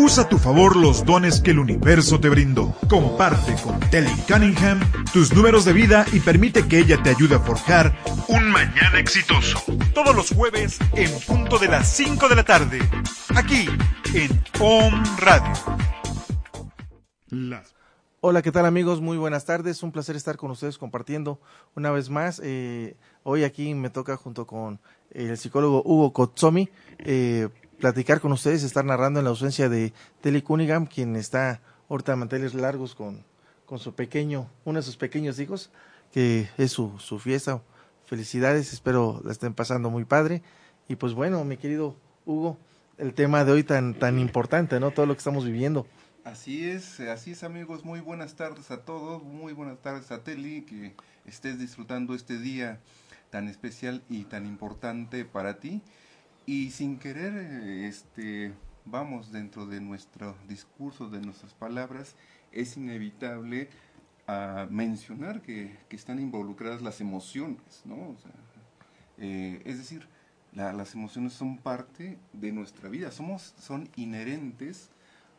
Usa a tu favor los dones que el universo te brindó. Comparte con Telly Cunningham tus números de vida y permite que ella te ayude a forjar un mañana exitoso. Todos los jueves en punto de las 5 de la tarde. Aquí en Om Radio. Las Hola, ¿qué tal amigos? Muy buenas tardes. Un placer estar con ustedes compartiendo una vez más. Eh, hoy aquí me toca junto con el psicólogo Hugo Kotsomi eh, platicar con ustedes, estar narrando en la ausencia de Telly Cunningham, quien está ahorita a manteles largos con, con su pequeño, uno de sus pequeños hijos, que es su, su fiesta. Felicidades, espero la estén pasando muy padre. Y pues bueno, mi querido Hugo, el tema de hoy tan, tan importante, ¿no? Todo lo que estamos viviendo. Así es, así es amigos, muy buenas tardes a todos, muy buenas tardes a Teli, que estés disfrutando este día tan especial y tan importante para ti. Y sin querer, este, vamos dentro de nuestro discurso, de nuestras palabras, es inevitable a mencionar que, que, están involucradas las emociones, ¿no? Eh, es decir, la, las emociones son parte de nuestra vida, somos, son inherentes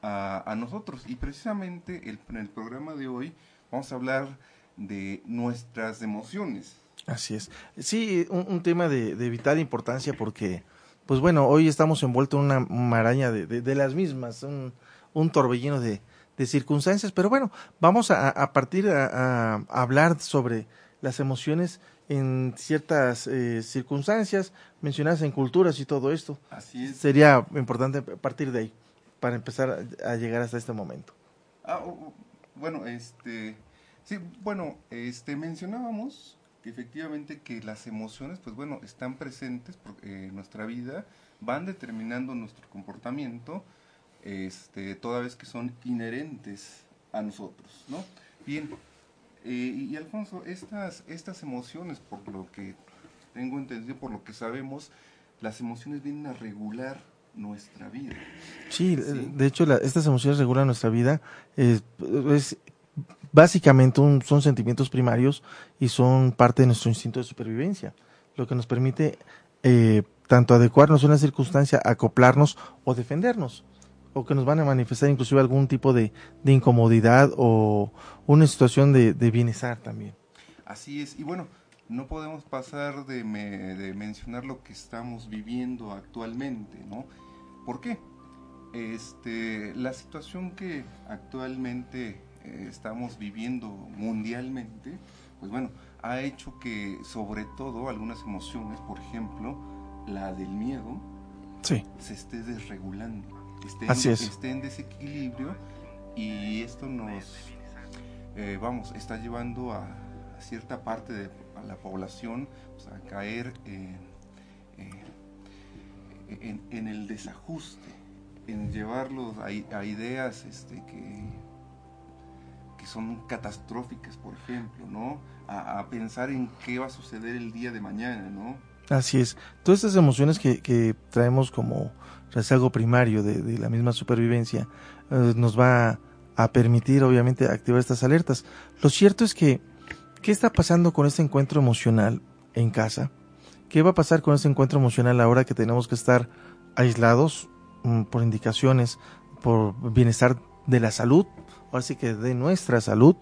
a, nosotros. Y precisamente el, en el programa de hoy vamos a hablar de nuestras emociones. Así es. Sí, un, tema de, vital importancia porque, pues bueno, hoy estamos envueltos en una maraña de, las mismas, un, un torbellino de, circunstancias, pero bueno, vamos a, partir a, hablar sobre las emociones en ciertas eh, circunstancias mencionadas en culturas y todo esto. Así es. Sería importante partir de ahí para empezar a, llegar hasta este momento? Ah, bueno, este, sí, bueno, este, mencionábamos efectivamente que las emociones, pues bueno, están presentes en nuestra vida, van determinando nuestro comportamiento, este, toda vez que son inherentes a nosotros, ¿no? Bien, eh, y, Alfonso, estas, estas emociones, por lo que tengo entendido, por lo que sabemos, las emociones vienen a regular nuestra vida. Sí, de hecho estas emociones regulan nuestra vida. es básicamente son sentimientos primarios y son parte de nuestro instinto de supervivencia, lo que nos permite eh, tanto adecuarnos a una circunstancia, acoplarnos o defendernos, o que nos van a manifestar inclusive algún tipo de, incomodidad o una situación de, bienestar también. Así es, y bueno, no podemos pasar de, de mencionar lo que estamos viviendo actualmente, ¿no? ¿Por qué? Este, la situación que actualmente estamos viviendo mundialmente, pues bueno, ha hecho que sobre todo algunas emociones, por ejemplo, la del miedo, se esté desregulando, esté, Así esté en desequilibrio y esto nos, eh, vamos, está llevando a, cierta parte de la población pues, a caer en en, el desajuste, en llevarlos a, a ideas este, que son catastróficas, por ejemplo, ¿no? A, pensar en qué va a suceder el día de mañana, ¿no? Así es. Todas estas emociones que, traemos como rezago primario de, la misma supervivencia eh, nos va a permitir, obviamente, activar estas alertas. Lo cierto es que, ¿qué está pasando con este encuentro emocional en casa? ¿Qué va a pasar con ese encuentro emocional ahora que tenemos que estar aislados mm, por indicaciones, por bienestar de la salud, ahora sí que de nuestra salud?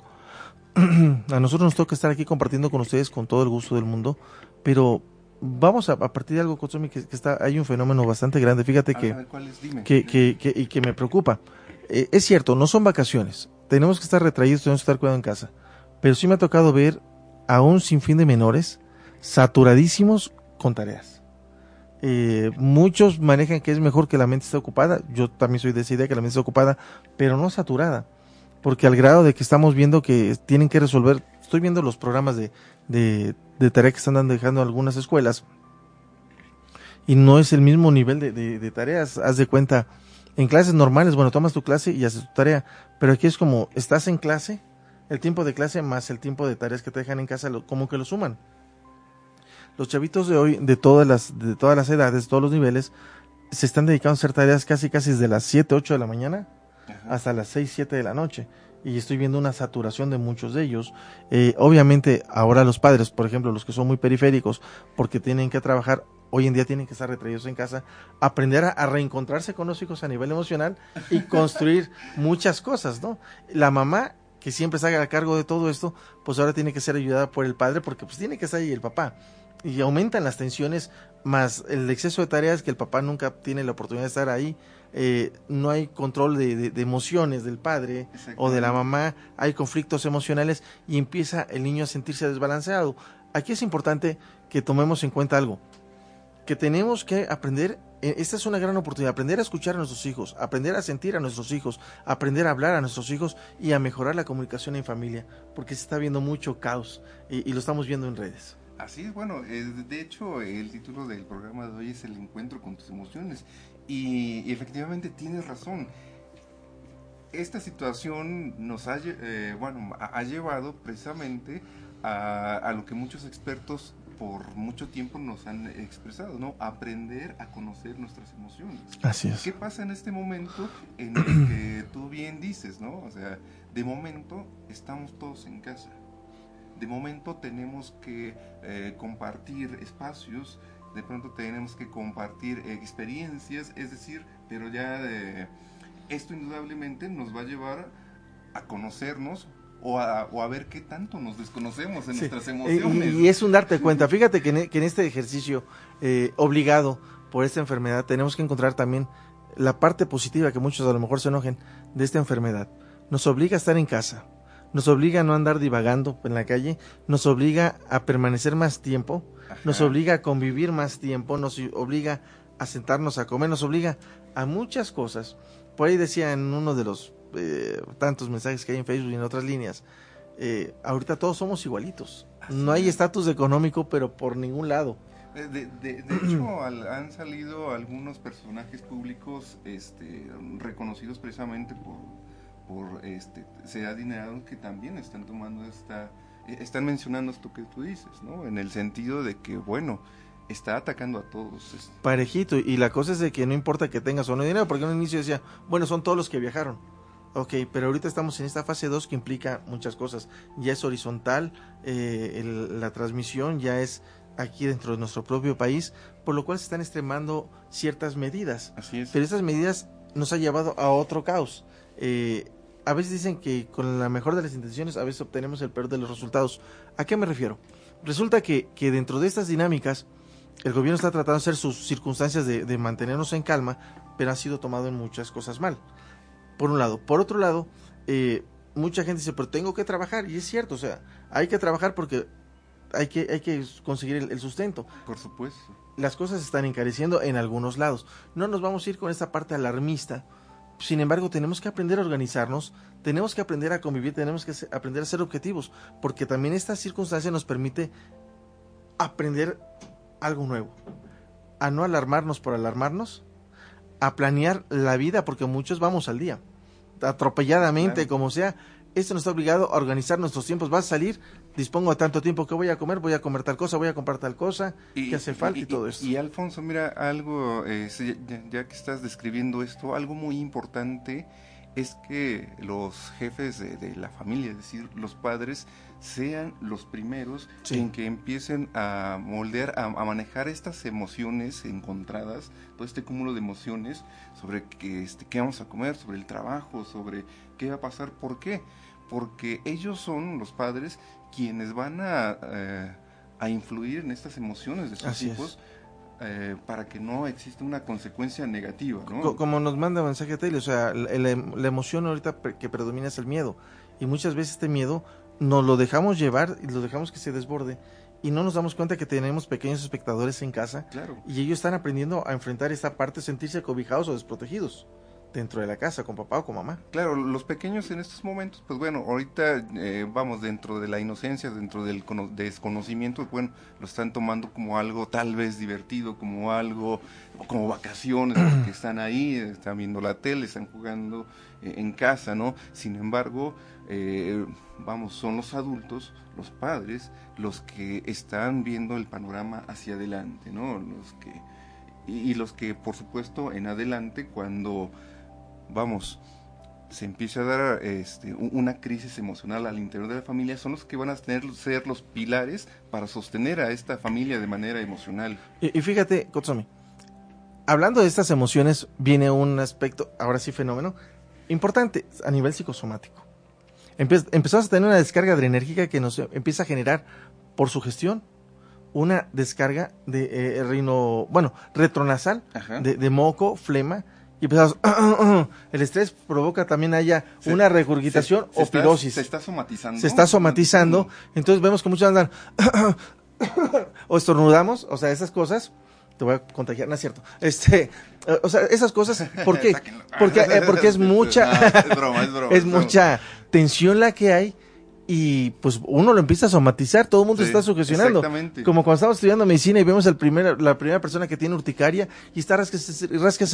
a nosotros nos toca estar aquí compartiendo con ustedes con todo el gusto del mundo, pero vamos a, partir de algo, Kotsumi, que, que, está, hay un fenómeno bastante grande, fíjate que, que, que, y que me preocupa. Eh, es cierto, no son vacaciones, tenemos que estar retraídos, tenemos que estar cuidando en casa, pero sí me ha tocado ver a un sinfín de menores saturadísimos con tareas. Eh, muchos manejan que es mejor que la mente esté ocupada. Yo también soy de esa idea que la mente esté ocupada, pero no saturada. Porque al grado de que estamos viendo que tienen que resolver, estoy viendo los programas de, de, de tarea que están dejando algunas escuelas y no es el mismo nivel de, de, tareas. Haz de cuenta, en clases normales, bueno, tomas tu clase y haces tu tarea, pero aquí es como, estás en clase, el tiempo de clase más el tiempo de tareas que te dejan en casa, como que lo suman los chavitos de hoy, de todas las, de todas las edades, todos los niveles, se están dedicando a hacer tareas casi casi desde las 7, 8 de la mañana hasta las 6, 7 de la noche. Y estoy viendo una saturación de muchos de ellos. Eh, obviamente, ahora los padres, por ejemplo, los que son muy periféricos, porque tienen que trabajar, hoy en día tienen que estar retraídos en casa, aprender a, reencontrarse con los hijos a nivel emocional y construir muchas cosas, ¿no? La mamá que siempre se haga a cargo de todo esto, pues ahora tiene que ser ayudada por el padre porque pues tiene que estar ahí el papá. Y aumentan las tensiones, más el exceso de tareas que el papá nunca tiene la oportunidad de estar ahí. Eh, no hay control de, emociones del padre o de la mamá, hay conflictos emocionales y empieza el niño a sentirse desbalanceado. Aquí es importante que tomemos en cuenta algo, que tenemos que aprender eh, esta es una gran oportunidad, aprender a escuchar a nuestros hijos, aprender a sentir a nuestros hijos, aprender a hablar a nuestros hijos y a mejorar la comunicación en familia, porque se está viendo mucho caos y, lo estamos viendo en redes. Así es, bueno, de hecho el título del programa de hoy es El encuentro con tus emociones y, efectivamente tienes razón. Esta situación nos ha, eh, bueno, ha llevado precisamente a, a lo que muchos expertos por mucho tiempo nos han expresado, ¿no? Aprender a conocer nuestras emociones. Así es. ¿Qué pasa en este momento en el que tú bien dices, ¿no? O sea, de momento estamos todos en casa. De momento tenemos que eh, compartir espacios, de pronto tenemos que compartir experiencias, es decir, pero ya de, esto indudablemente nos va a llevar a conocernos o a, ver qué tanto nos desconocemos en nuestras emociones. Y, es un darte cuenta. Fíjate que en, e, este ejercicio eh, obligado por esta enfermedad tenemos que encontrar también la parte positiva que muchos a lo mejor se enojen de esta enfermedad. Nos obliga a estar en casa, nos obliga a no andar divagando en la calle, nos obliga a permanecer más tiempo, nos obliga a convivir más tiempo, nos obliga a sentarnos a comer, nos obliga a muchas cosas. Por ahí decía en uno de los eh, tantos mensajes que hay en Facebook y en otras líneas, eh, ahorita todos somos igualitos. no hay estatus económico, pero por ningún lado. De, hecho, han salido algunos personajes públicos este, reconocidos precisamente por, por este, ser adinerados que también están tomando esta, están mencionando esto que tú dices, ¿no? En el sentido de que, bueno, está atacando a todos. Parejito, y la cosa es de que no importa que tengas o no dinero, porque en un inicio decía, bueno, son todos los que viajaron. Ok, pero ahorita estamos en esta fase 2 que implica muchas cosas. Ya es horizontal, eh, la transmisión ya es aquí dentro de nuestro propio país, por lo cual se están extremando ciertas medidas. Así es. Pero esas medidas nos han llevado a otro caos. Eh, a veces dicen que con la mejor de las intenciones a veces obtenemos el peor de los resultados. ¿A qué me refiero? Resulta que, que dentro de estas dinámicas el gobierno está tratando de hacer sus circunstancias de, de mantenernos en calma, pero ha sido tomado en muchas cosas mal por un lado. Por otro lado, eh, mucha gente dice, pero tengo que trabajar, y es cierto, o sea, hay que trabajar porque hay que, hay que conseguir el, sustento. Por supuesto. Las cosas están encareciendo en algunos lados. No nos vamos a ir con esta parte alarmista. Sin embargo, tenemos que aprender a organizarnos, tenemos que aprender a convivir, tenemos que aprender a ser objetivos, porque también esta circunstancia nos permite aprender algo nuevo. A no alarmarnos por alarmarnos, a planear la vida, porque muchos vamos al día, atropelladamente, como sea. Esto nos está obligado a organizar nuestros tiempos. Vas a salir, dispongo de tanto tiempo que voy a comer, voy a comer tal cosa, voy a comprar tal cosa, que hace falta y, todo esto. Y, Alfonso, mira, algo, eh, ya, que estás describiendo esto, algo muy importante es que los jefes de, la familia, es decir, los padres, sean los primeros en que empiecen a moldear, a, manejar estas emociones encontradas, todo este cúmulo de emociones sobre qué, este, qué vamos a comer, sobre el trabajo, sobre qué va a pasar, ¿por qué? Porque ellos son los padres quienes van a, eh, a influir en estas emociones de sus hijos. Eh, para que no exista una consecuencia negativa. ¿no? Como nos manda mensaje Tele, o sea, la, emoción ahorita que predomina es el miedo. Y muchas veces este miedo nos lo dejamos llevar y lo dejamos que se desborde. Y no nos damos cuenta que tenemos pequeños espectadores en casa. Claro. Y ellos están aprendiendo a enfrentar esta parte, sentirse cobijados o desprotegidos dentro de la casa, con papá o con mamá. Claro, los pequeños en estos momentos, pues bueno, ahorita eh, vamos dentro de la inocencia, dentro del desconocimiento, bueno, lo están tomando como algo tal vez divertido, como algo, como vacaciones, porque están ahí, están viendo la tele, están jugando eh, en casa, ¿no? Sin embargo, eh, vamos, son los adultos, los padres, los que están viendo el panorama hacia adelante, ¿no? Los que y, los que por supuesto en adelante cuando vamos se empieza a dar este, una crisis emocional al interior de la familia son los que van a tener ser los pilares para sostener a esta familia de manera emocional. Y, fíjate, Kotsomi, hablando de estas emociones viene un aspecto, ahora sí fenómeno, importante a nivel psicosomático. empezamos a tener una descarga adrenérgica que nos empieza a generar por su gestión una descarga de eh, bueno, retronasal, de, moco, flema, y empezamos, el estrés provoca también haya una regurgitación o pirosis. se está somatizando. Se está somatizando, entonces vemos que muchos andan, o estornudamos, o sea, esas cosas, te voy a contagiar, no es cierto. Este, eh, o sea, esas cosas, ¿por qué? Porque, eh, porque es mucha, es, broma, es, broma, es mucha tensión la que hay y pues uno lo empieza a somatizar, todo el mundo se está sugestionando. Como cuando estamos estudiando medicina y vemos el primer, la primera persona que tiene urticaria y está rasque,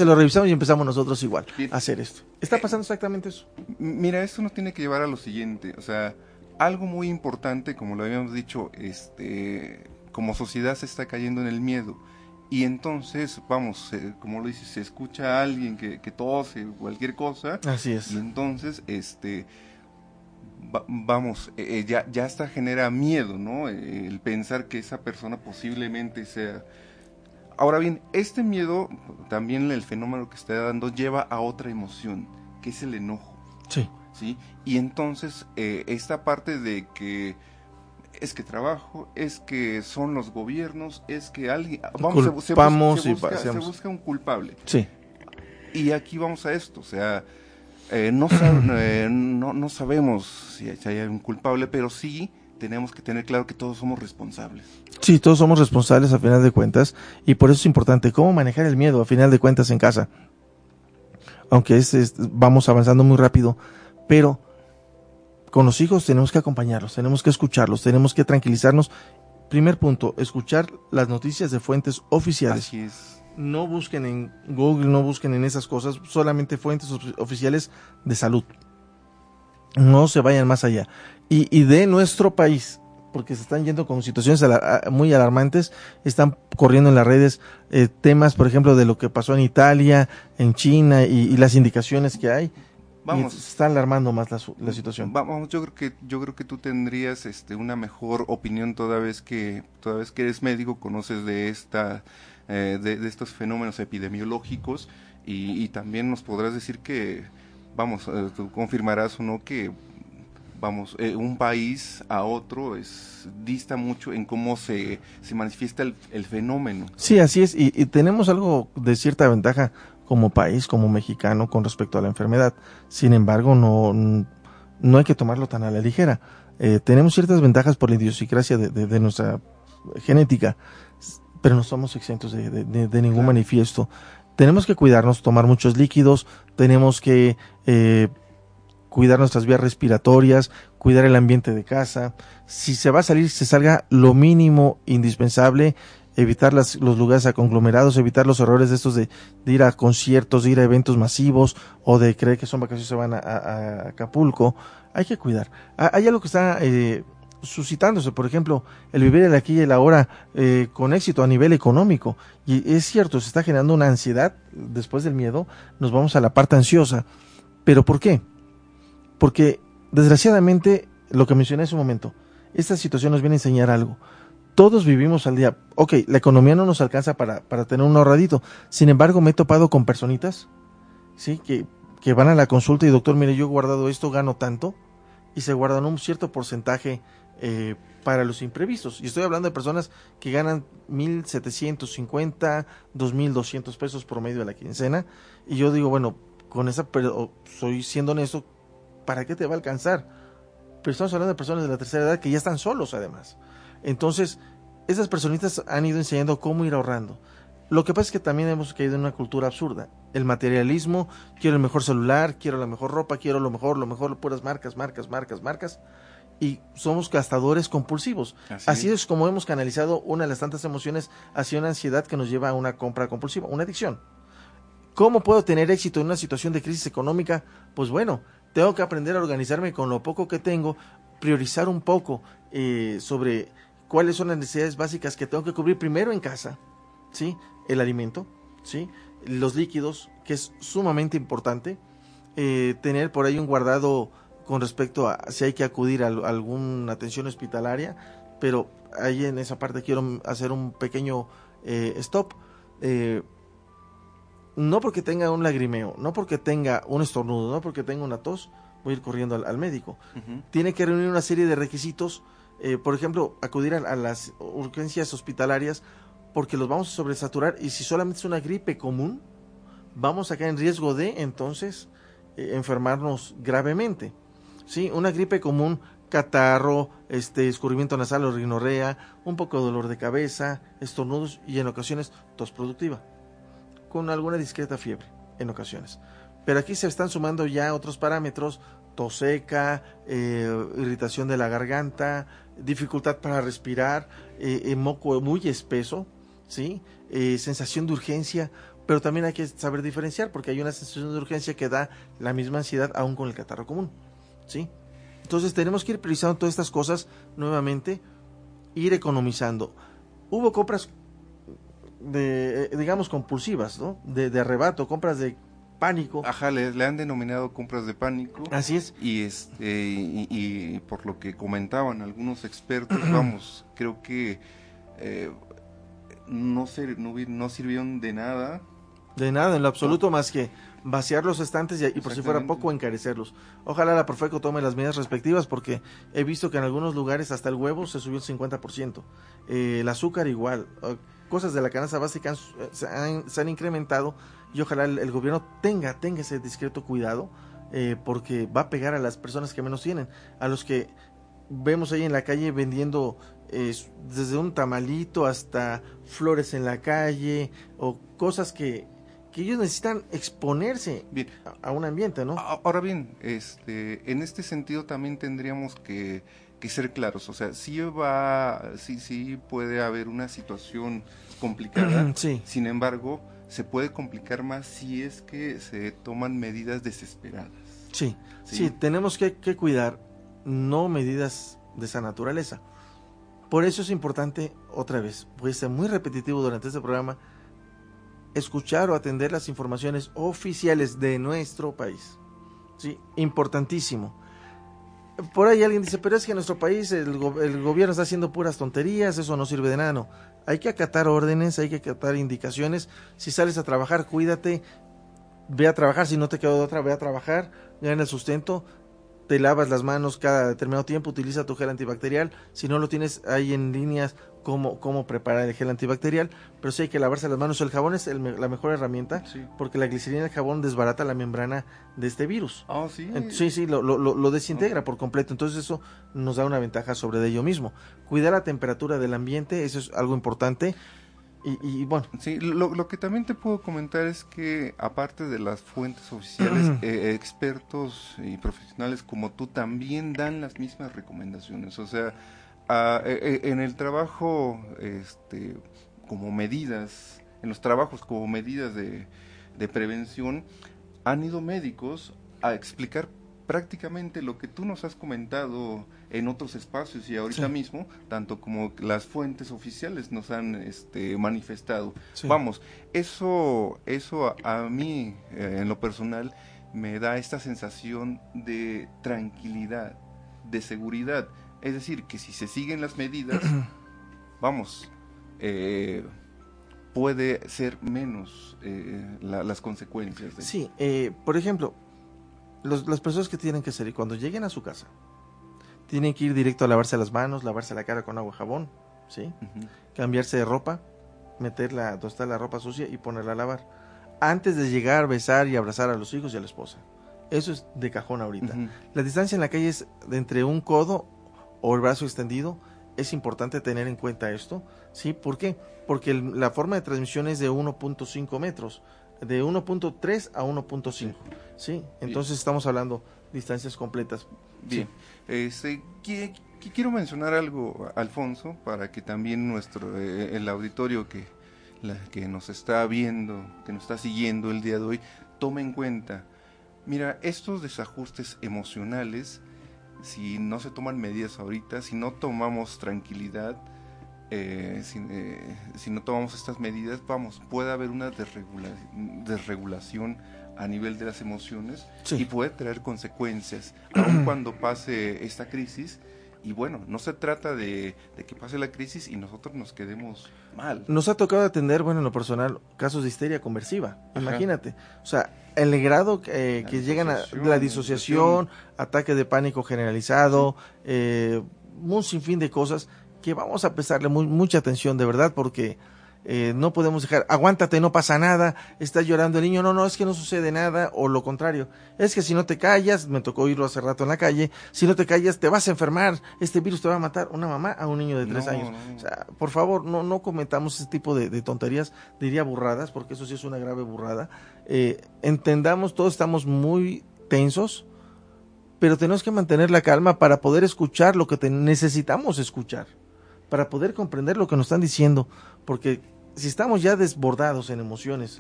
lo revisamos y empezamos nosotros igual a hacer esto. Está pasando exactamente eso. Mira, esto nos tiene que llevar a lo siguiente, o sea, algo muy importante, como lo habíamos dicho, este, como sociedad se está cayendo en el miedo. Y entonces, vamos, como lo dices, se escucha a alguien que, que tose, cualquier cosa. Así es. Y entonces, este, vamos, eh, eh, ya, ya hasta genera miedo, ¿no? Eh, el pensar que esa persona posiblemente sea... Ahora bien, este miedo, también el fenómeno que está dando, lleva a otra emoción, que es el enojo. Sí. ¿Sí? Y entonces, esta parte de que es que trabajo, es que son los gobiernos, es que alguien... Vamos, se, busca, se busca un culpable. Sí. Y aquí vamos a esto, o sea, eh, eh, no, no, sabemos si hay un culpable, pero sí tenemos que tener claro que todos somos responsables. Sí, todos somos responsables a final de cuentas y por eso es importante cómo manejar el miedo a final de cuentas en casa. Aunque es, vamos avanzando muy rápido, pero con los hijos tenemos que acompañarlos, tenemos que escucharlos, tenemos que tranquilizarnos. Primer punto, escuchar las noticias de fuentes oficiales. Así es no busquen en Google, no busquen en esas cosas, solamente fuentes oficiales de salud. No se vayan más allá. Y, de nuestro país, porque se están yendo con situaciones muy alarmantes, están corriendo en las redes eh, temas, por ejemplo, de lo que pasó en Italia, en China y, las indicaciones que hay. Vamos, se está alarmando más la, situación. Vamos, yo creo que yo creo que tú tendrías este una mejor opinión toda vez que toda vez que eres médico, conoces de esta eh, de, estos fenómenos epidemiológicos y, también nos podrás decir que, vamos, eh, tú confirmarás o no que, vamos, eh, un país a otro es dista mucho en cómo se, se manifiesta el, fenómeno. Sí, así es, y, tenemos algo de cierta ventaja como país, como mexicano, con respecto a la enfermedad. Sin embargo, no, no hay que tomarlo tan a la ligera. tenemos ciertas ventajas por la idiosincrasia de, de nuestra genética pero no somos exentos de, ningún manifiesto. Tenemos que cuidarnos, tomar muchos líquidos, tenemos que eh, cuidar nuestras vías respiratorias, cuidar el ambiente de casa. Si se va a salir, se salga lo mínimo indispensable, evitar las, los lugares a conglomerados, evitar los errores de estos de, ir a conciertos, de ir a eventos masivos o de creer que son vacaciones y se van a, Acapulco. Hay que cuidar. Hay algo que está eh, suscitándose, por ejemplo, el vivir el aquí y el ahora eh, con éxito a nivel económico. Y es cierto, se está generando una ansiedad después del miedo, nos vamos a la parte ansiosa. ¿Pero por qué? Porque desgraciadamente, lo que mencioné hace un momento, esta situación nos viene a enseñar algo. Todos vivimos al día. Ok, la economía no nos alcanza para, para tener un ahorradito. Sin embargo, me he topado con personitas, ¿sí? Que, que van a la consulta y doctor, mire, yo he guardado esto, gano tanto. Y se guardan un cierto porcentaje eh, para los imprevistos. Y estoy hablando de personas que ganan 1.750, 2.200 pesos promedio de la quincena. Y yo digo, bueno, con esa, soy siendo honesto, ¿para qué te va a alcanzar? Pero estamos hablando de personas de la tercera edad que ya están solos además. Entonces, esas personitas han ido enseñando cómo ir ahorrando. Lo que pasa es que también hemos caído en una cultura absurda. El materialismo, quiero el mejor celular, quiero la mejor ropa, quiero lo mejor, lo mejor, puras marcas, marcas, marcas, marcas y somos gastadores compulsivos. Así, es. como hemos canalizado una de las tantas emociones hacia una ansiedad que nos lleva a una compra compulsiva, una adicción. ¿Cómo puedo tener éxito en una situación de crisis económica? Pues bueno, tengo que aprender a organizarme con lo poco que tengo, priorizar un poco eh, sobre cuáles son las necesidades básicas que tengo que cubrir primero en casa, ¿sí? El alimento, ¿sí? Los líquidos, que es sumamente importante. Eh, tener por ahí un guardado con respecto a si hay que acudir a, alguna atención hospitalaria, pero ahí en esa parte quiero hacer un pequeño eh, stop. Eh, no porque tenga un lagrimeo, no porque tenga un estornudo, no porque tenga una tos, voy a ir corriendo al, médico. Tiene que reunir una serie de requisitos, eh, por ejemplo, acudir a, las urgencias hospitalarias porque los vamos a sobresaturar y si solamente es una gripe común, vamos a caer en riesgo de entonces enfermarnos gravemente. ¿Sí? Una gripe común, catarro, este, escurrimiento nasal o rinorrea, un poco de dolor de cabeza, estornudos y en ocasiones tos productiva, con alguna discreta fiebre en ocasiones. Pero aquí se están sumando ya otros parámetros, tos seca, eh, irritación de la garganta, dificultad para respirar, eh, eh, moco muy espeso, ¿sí? sensación de urgencia, pero también hay que saber diferenciar porque hay una sensación de urgencia que da la misma ansiedad aún con el catarro común. ¿Sí? Entonces tenemos que ir priorizando todas estas cosas nuevamente, ir economizando. Hubo compras de, eh, digamos, compulsivas, ¿no? De, arrebato, compras de pánico. Ajá, le, han denominado compras de pánico. Así es. Y, este, y, por lo que comentaban algunos expertos, vamos, creo que eh, no, no, no sirvieron de nada. De nada, en lo absoluto, más que vaciar los estantes y, por si fuera poco encarecerlos. Ojalá la Profeco tome las medidas respectivas porque he visto que en algunos lugares hasta el huevo se subió el 50%, eh, el azúcar igual, cosas de la canasta básica se, han, incrementado y ojalá el, gobierno tenga, tenga ese discreto cuidado eh, porque va a pegar a las personas que menos tienen, a los que vemos ahí en la calle vendiendo desde un tamalito hasta flores en la calle o cosas que, que ellos necesitan exponerse A, un ambiente, ¿no? Ahora bien, este, en este sentido también tendríamos que, ser claros, o sea, sí va, sí, sí puede haber una situación complicada, sí. sin embargo, se puede complicar más si es que se toman medidas desesperadas. Sí, sí, tenemos que, que cuidar, no medidas de esa naturaleza. Por eso es importante, otra vez, voy a ser muy repetitivo durante este programa, escuchar o atender las informaciones oficiales de nuestro país. Sí, importantísimo. Por ahí alguien dice, pero es que en nuestro país el, gobierno está haciendo puras tonterías, eso no sirve de nada. No. Hay que acatar órdenes, hay que acatar indicaciones. Si sales a trabajar, cuídate, ve a trabajar. Si no te quedó de otra, ve a trabajar, gana el sustento te lavas las manos cada determinado tiempo, utiliza tu gel antibacterial. Si no lo tienes ahí en líneas, cómo, cómo preparar el gel antibacterial. Pero sí hay que lavarse las manos. El jabón es la mejor herramienta porque la glicerina del jabón desbarata la membrana de este virus. Oh, sí. sí, sí, lo, lo, lo desintegra por completo. Entonces eso nos da una ventaja sobre de ello mismo. Cuidar la temperatura del ambiente, eso es algo importante. Y, bueno. Sí, lo, que también te puedo comentar es que aparte de las fuentes oficiales, eh, expertos y profesionales como tú también dan las mismas recomendaciones. O sea, eh, eh, en el trabajo, este, como medidas, en los trabajos como medidas de, de prevención, han ido médicos a explicar prácticamente lo que tú nos has comentado en otros espacios y ahorita mismo, tanto como las fuentes oficiales nos han este, manifestado. Vamos, eso, eso a, mí, eh, en lo personal, me da esta sensación de tranquilidad, de seguridad. Es decir, que si se siguen las medidas, vamos, eh, puede ser menos eh, las consecuencias. Sí, por ejemplo, las personas que tienen que salir cuando lleguen a su casa, tienen que ir directo a lavarse las manos, lavarse la cara con agua y jabón, ¿sí? Cambiarse de ropa, meterla donde está la ropa sucia y ponerla a lavar. Antes de llegar, besar y abrazar a los hijos y a la esposa. Eso es de cajón ahorita. La distancia en la calle es de entre un codo o el brazo extendido. Es importante tener en cuenta esto, ¿sí? ¿Por qué? Porque la forma de transmisión es de 1.5 metros de 1.3 a 1.5, ¿sí? Entonces estamos hablando distancias completas. Bien, este, quiero mencionar algo, Alfonso, para que también nuestro, eh, el auditorio que, la, que nos está viendo, que nos está siguiendo el día de hoy, tome en cuenta, mira, estos desajustes emocionales, si no se toman medidas ahorita, si no tomamos tranquilidad, eh, si, eh, si, no tomamos estas medidas, vamos, puede haber una desregulación a nivel de las emociones y puede traer consecuencias, aun cuando pase esta crisis. Y bueno, no se trata de, que pase la crisis y nosotros nos quedemos mal. Nos ha tocado atender, bueno, en lo personal, casos de histeria conversiva. Imagínate. O sea, el grado que llegan a la disociación, ataque de pánico generalizado, eh, un sinfín de cosas que vamos a prestarle mucha atención de verdad porque eh, no podemos dejar, aguántate, no pasa nada, está llorando el niño, no, no, es que no sucede nada, o lo contrario, es que si no te callas, me tocó oírlo hace rato en la calle, si no te callas te vas a enfermar, este virus te va a matar, una mamá a un niño de tres años. O sea, por favor, no, no cometamos ese tipo de, tonterías, diría burradas, porque eso sí es una grave burrada. Eh, entendamos, todos estamos muy tensos, pero tenemos que mantener la calma para poder escuchar lo que necesitamos escuchar, para poder comprender lo que nos están diciendo, porque si estamos ya desbordados en emociones,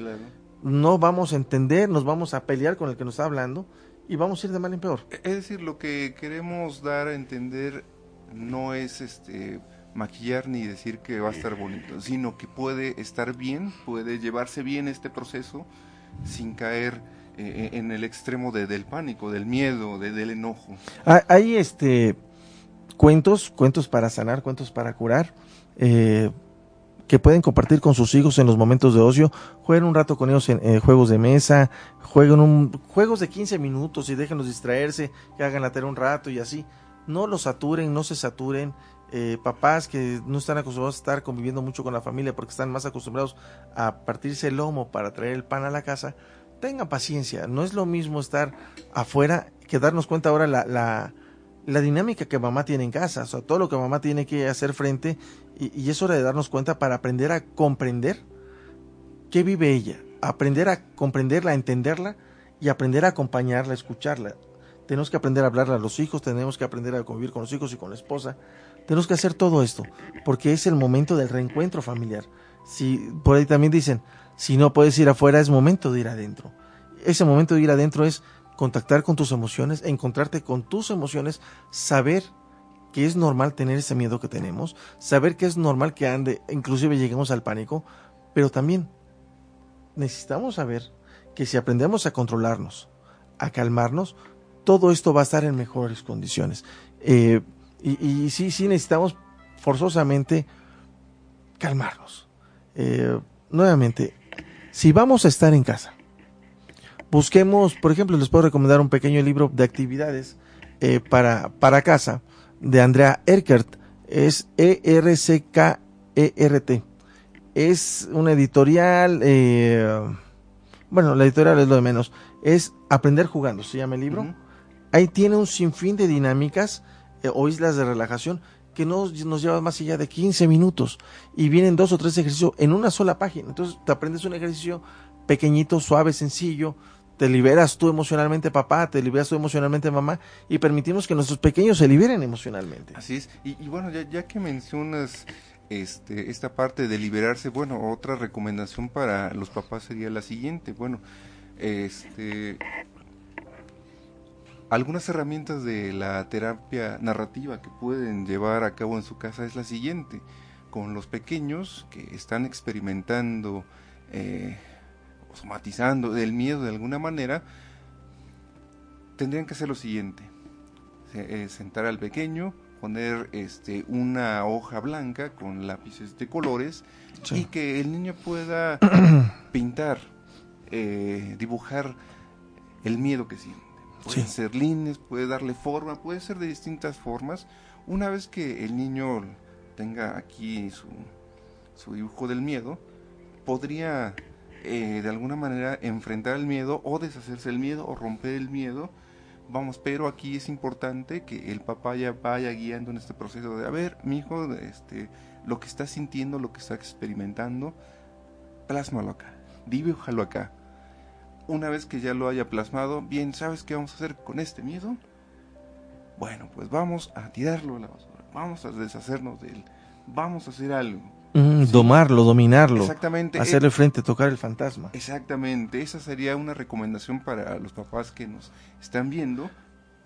no vamos a entender, nos vamos a pelear con el que nos está hablando y vamos a ir de mal en peor. E-, es decir, lo que queremos dar a entender no es este maquillar ni decir que va a estar bonito, sino que puede estar bien, puede llevarse bien este proceso sin caer eh, en el extremo de, del pánico, del miedo, del enojo. Hay este cuentos, cuentos para sanar, cuentos para curar. Eh, que pueden compartir con sus hijos en los momentos de ocio. Jueguen un rato con ellos en eh, juegos de mesa, jueguen un, juegos de 15 minutos y déjenlos distraerse, que hagan la tarea un rato y así. No los saturen, no se saturen. Eh, papás que no están acostumbrados a estar conviviendo mucho con la familia porque están más acostumbrados a partirse el lomo para traer el pan a la casa, tengan paciencia. No es lo mismo estar afuera que darnos cuenta ahora la, la la dinámica que mamá tiene en casa, o sea, todo lo que mamá tiene que hacer frente y, es hora de darnos cuenta para aprender a comprender qué vive ella, aprender a comprenderla, a entenderla y aprender a acompañarla, a escucharla. Tenemos que aprender a hablarle a los hijos, tenemos que aprender a convivir con los hijos y con la esposa. Tenemos que hacer todo esto, porque es el momento del reencuentro familiar. Si por ahí también dicen, si no puedes ir afuera es momento de ir adentro. Ese momento de ir adentro es contactar con tus emociones, encontrarte con tus emociones, saber que es normal tener ese miedo que tenemos, saber que es normal que ande, inclusive lleguemos al pánico, pero también necesitamos saber que si aprendemos a controlarnos, a calmarnos, todo esto va a estar en mejores condiciones. Eh, y, sí, sí necesitamos forzosamente calmarnos. Eh, nuevamente, si vamos a estar en casa, busquemos, por ejemplo, les puedo recomendar un pequeño libro de actividades eh, para, para casa de Andrea Erkert. Es E-R-C-K-E-R-T. Es una editorial, eh, bueno, la editorial es lo de menos. Es Aprender jugando, se llama el libro. Ahí tiene un sinfín de dinámicas eh, o islas de relajación que no nos lleva más allá de 15 minutos y vienen dos o tres ejercicios en una sola página. Entonces te aprendes un ejercicio pequeñito, suave, sencillo, te liberas tú emocionalmente papá, te liberas tú emocionalmente mamá y permitimos que nuestros pequeños se liberen emocionalmente. Así es, y, bueno, ya, que mencionas este, esta parte de liberarse, bueno, otra recomendación para los papás sería la siguiente, bueno, este, algunas herramientas de la terapia narrativa que pueden llevar a cabo en su casa es la siguiente, con los pequeños que están experimentando eh, somatizando del miedo de alguna manera, tendrían que hacer lo siguiente. Eh, sentar al pequeño, poner este, una hoja blanca con lápices de colores y que el niño pueda pintar, eh, dibujar el miedo que siente. Pueden ser líneas, puede darle forma, puede ser de distintas formas. Una vez que el niño tenga aquí su, su dibujo del miedo, podría eh, de alguna manera enfrentar el miedo o deshacerse del miedo o romper el miedo. Vamos, pero aquí es importante que el papá ya vaya guiando en este proceso de, a ver, mi hijo, este, lo que está sintiendo, lo que está experimentando, plásmalo acá, dibújalo acá. Una vez que ya lo haya plasmado, bien, ¿sabes qué vamos a hacer con este miedo? Bueno, pues vamos a tirarlo a la basura, vamos a deshacernos de él, vamos a hacer algo domarlo, dominarlo. Exactamente. Hacerle frente, tocar el fantasma. Exactamente. Esa sería una recomendación para los papás que nos están viendo.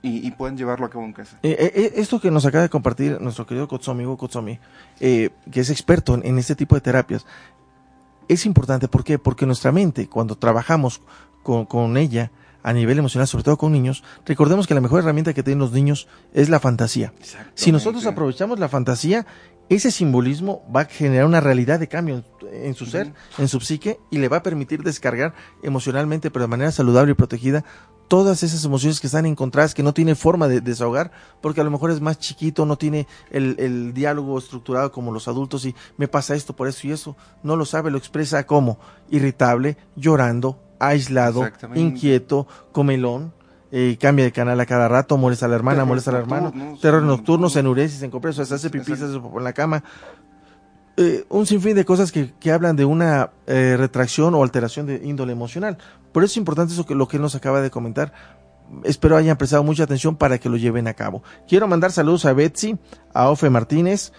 y, puedan llevarlo a cabo en casa. Eh, eh, eh, esto que nos acaba de compartir nuestro querido Kotsomi, Kotsomi que es experto en, este tipo de terapias, es importante. ¿Por qué? Porque nuestra mente, cuando trabajamos con, con ella, a nivel emocional, sobre todo con niños, recordemos que la mejor herramienta que tienen los niños es la fantasía. Si nosotros aprovechamos la fantasía, ese simbolismo va a generar una realidad de cambio en su ser, en su psique, y le va a permitir descargar emocionalmente, pero de manera saludable y protegida, todas esas emociones que están encontradas, que no tiene forma de desahogar, porque a lo mejor es más chiquito, no tiene el, el, diálogo estructurado como los adultos y me pasa esto por eso y eso, no lo sabe, lo expresa como irritable, llorando, aislado, inquieto, comelón, eh, cambia de canal a cada rato, molesta a la hermana, molesta al hermano, terror nocturno, enuresis, en compreso, se hace pipí, se hace en la cama. Eh, un sinfín de cosas que, que hablan de una eh, retracción o alteración de índole emocional. Por eso es importante eso que lo que nos acaba de comentar. Espero hayan prestado mucha atención para que lo lleven a cabo. Quiero mandar saludos a Betsy, a Ofe Martínez,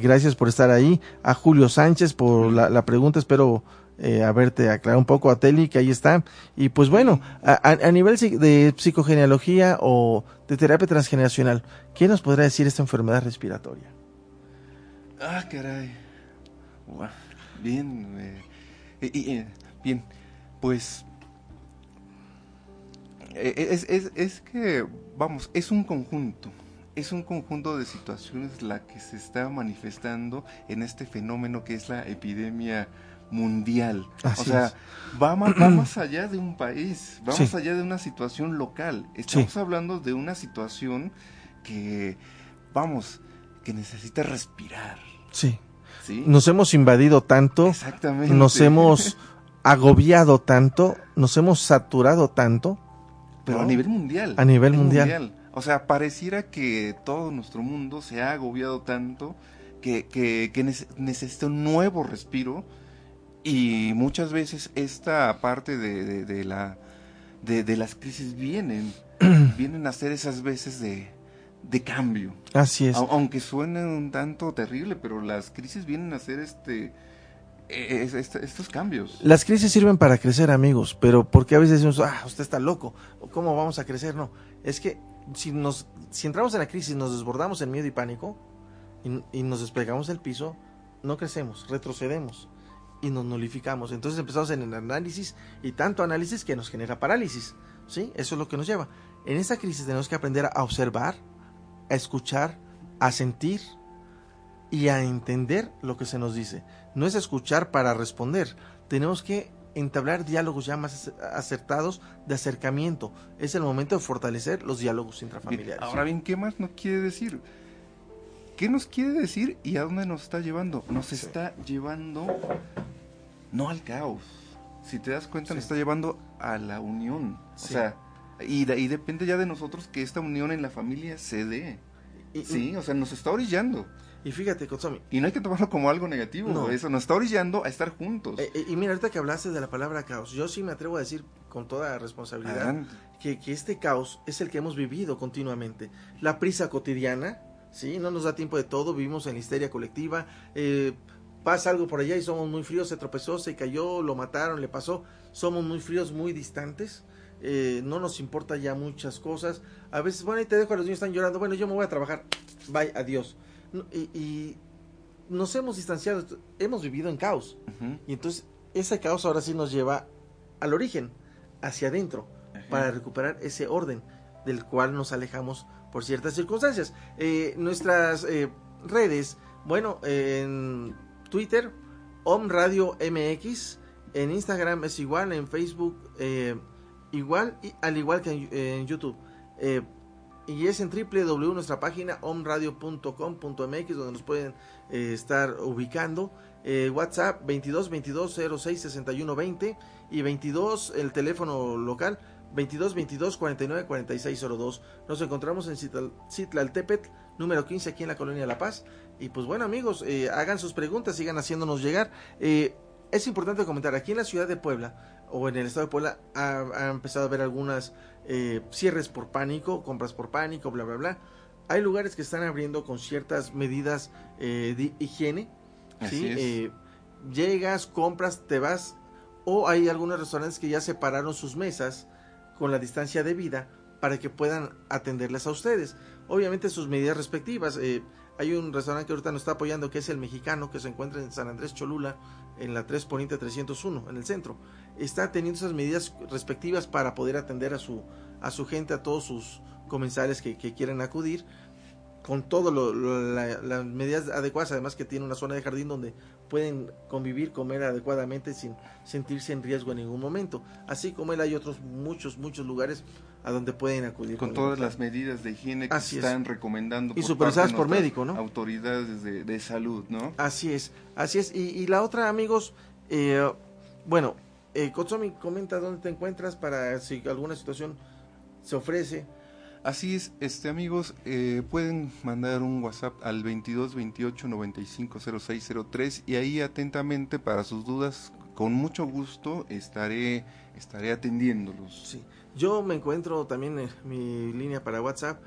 gracias por estar ahí, a Julio Sánchez por la, la pregunta, espero eh, a verte aclarar un poco a Teli, que ahí está. Y pues bueno, a, nivel de psicogenealogía o de terapia transgeneracional, ¿qué nos podrá decir esta enfermedad respiratoria? Ah, caray. Bien, eh, eh, bien, pues es, es, es que, vamos, es un conjunto es un conjunto de situaciones la que se está manifestando en este fenómeno que es la epidemia mundial. o sea, va más, allá de un país, va más allá de una situación local. Estamos hablando de una situación que, vamos, que necesita respirar. Sí. Nos hemos invadido tanto, nos hemos agobiado tanto, nos hemos saturado tanto. Pero a nivel mundial. A nivel mundial. O sea, pareciera que todo nuestro mundo se ha agobiado tanto que, que necesita un nuevo respiro y muchas veces esta parte de, de, la, de, las crisis vienen, vienen a ser esas veces de, cambio. Así es. Aunque suene un tanto terrible, pero las crisis vienen a ser este, e, estos cambios. Las crisis sirven para crecer, amigos, pero porque a veces decimos, ah, usted está loco, ¿cómo vamos a crecer? No, es que si, nos, si entramos en la crisis, nos desbordamos en miedo y pánico y, y nos despegamos del piso, no crecemos, retrocedemos y nos nulificamos. Entonces empezamos en el análisis y tanto análisis que nos genera parálisis. ¿sí? Eso es lo que nos lleva. En esta crisis tenemos que aprender a observar, a escuchar, a sentir y a entender lo que se nos dice. No es escuchar para responder. Tenemos que entablar diálogos ya más acertados de acercamiento. Es el momento de fortalecer los diálogos intrafamiliares. ahora bien, ¿qué más nos quiere decir? ¿Qué nos quiere decir y a dónde nos está llevando? Nos está llevando no al caos. Si te das cuenta, nos está llevando a la unión. O sea, y, y, depende ya de nosotros que esta unión en la familia se dé. sí, o sea, nos está orillando. Y fíjate, Kotsomi. Y no hay que tomarlo como algo negativo, no. eso nos está orillando a estar juntos. Eh, eh, y mira, ahorita que hablaste de la palabra caos, yo sí me atrevo a decir con toda responsabilidad que, que, este caos es el que hemos vivido continuamente. La prisa cotidiana, ¿sí? No nos da tiempo de todo, vivimos en la histeria colectiva. Eh, pasa algo por allá y somos muy fríos, se tropezó, se cayó, lo mataron, le pasó, somos muy fríos, muy distantes, eh, no nos importa ya muchas cosas, a veces, bueno, ahí te dejo, a los niños están llorando, bueno, yo me voy a trabajar, bye, adiós. Y, nos hemos distanciado, hemos vivido en caos, y entonces ese caos ahora sí nos lleva al origen, hacia adentro, para recuperar ese orden del cual nos alejamos por ciertas circunstancias. Eh, nuestras eh, redes, bueno, en Twitter, Om Radio MX, en Instagram es igual, en Facebook eh, igual, y, al igual que en, YouTube. Y es en www nuestra página omradio.com.mx donde nos pueden estar ubicando. WhatsApp 22 22 06 61 20 y 22 el teléfono local 22 22 49 46 02. Nos encontramos en Citlaltepet número 15 aquí en la colonia La Paz. Y pues bueno amigos, eh, hagan sus preguntas, sigan haciéndonos llegar. Eh, es importante comentar, aquí en la ciudad de Puebla o en el estado de Puebla ha, empezado a haber algunas eh, cierres por pánico, compras por pánico, bla, bla, bla. Hay lugares que están abriendo con ciertas medidas de higiene. ¿sí? llegas, compras, te vas. O hay algunos restaurantes que ya separaron sus mesas con la distancia debida para que puedan atenderles a ustedes. Obviamente sus medidas respectivas. Eh, hay un restaurante que ahorita nos está apoyando que es el mexicano, que se encuentra en San Andrés Cholula, en la 3 Poniente 301, en el centro. Está teniendo esas medidas respectivas para poder atender a su, a su gente, a todos sus comensales que, que quieren acudir con todo las medidas adecuadas, además que tiene una zona de jardín donde pueden convivir, comer adecuadamente sin sentirse en riesgo en ningún momento. Así como él hay otros muchos, muchos lugares a donde pueden acudir. Con, todas las medidas de higiene que están recomendando. Y supervisadas por médico, ¿no? Autoridades de, salud, ¿no? Así es, así es. Y, la otra, amigos, eh, bueno, eh, Kotsomi, comenta dónde te encuentras para si alguna situación se ofrece. Así es, este amigos, eh, pueden mandar un WhatsApp al 22 28 95 0603 y ahí atentamente para sus dudas, con mucho gusto estaré estaré atendiéndolos. Sí. Yo me encuentro también en mi línea para WhatsApp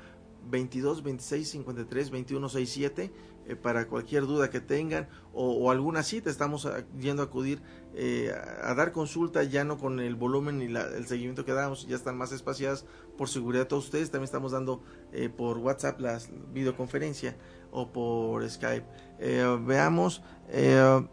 22 26 53 21 67 eh, para cualquier duda que tengan o, alguna cita. Estamos yendo a acudir eh, a, dar consulta ya no con el volumen y el seguimiento que damos, ya están más espaciadas por seguridad de todos ustedes. También estamos dando eh, por WhatsApp la videoconferencia o por Skype. veamos,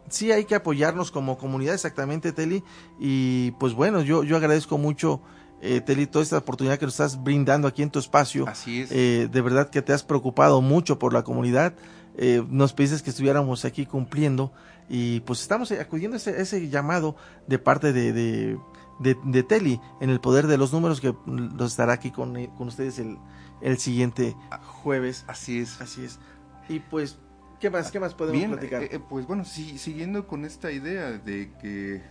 sí hay que apoyarnos como comunidad exactamente, Teli. Y pues bueno, yo, yo agradezco mucho eh, Teli, toda esta oportunidad que nos estás brindando aquí en tu espacio. Así es. Eh, de verdad que te has preocupado mucho por la comunidad. Eh, nos pediste que estuviéramos aquí cumpliendo y pues estamos acudiendo a ese, llamado de parte de, de, de, Teli en el poder de los números que nos estará aquí con, con ustedes el, el siguiente jueves. Así es. Así es. Y pues, ¿qué más, qué más podemos Bien, platicar? Eh, pues bueno, sí, siguiendo con esta idea de que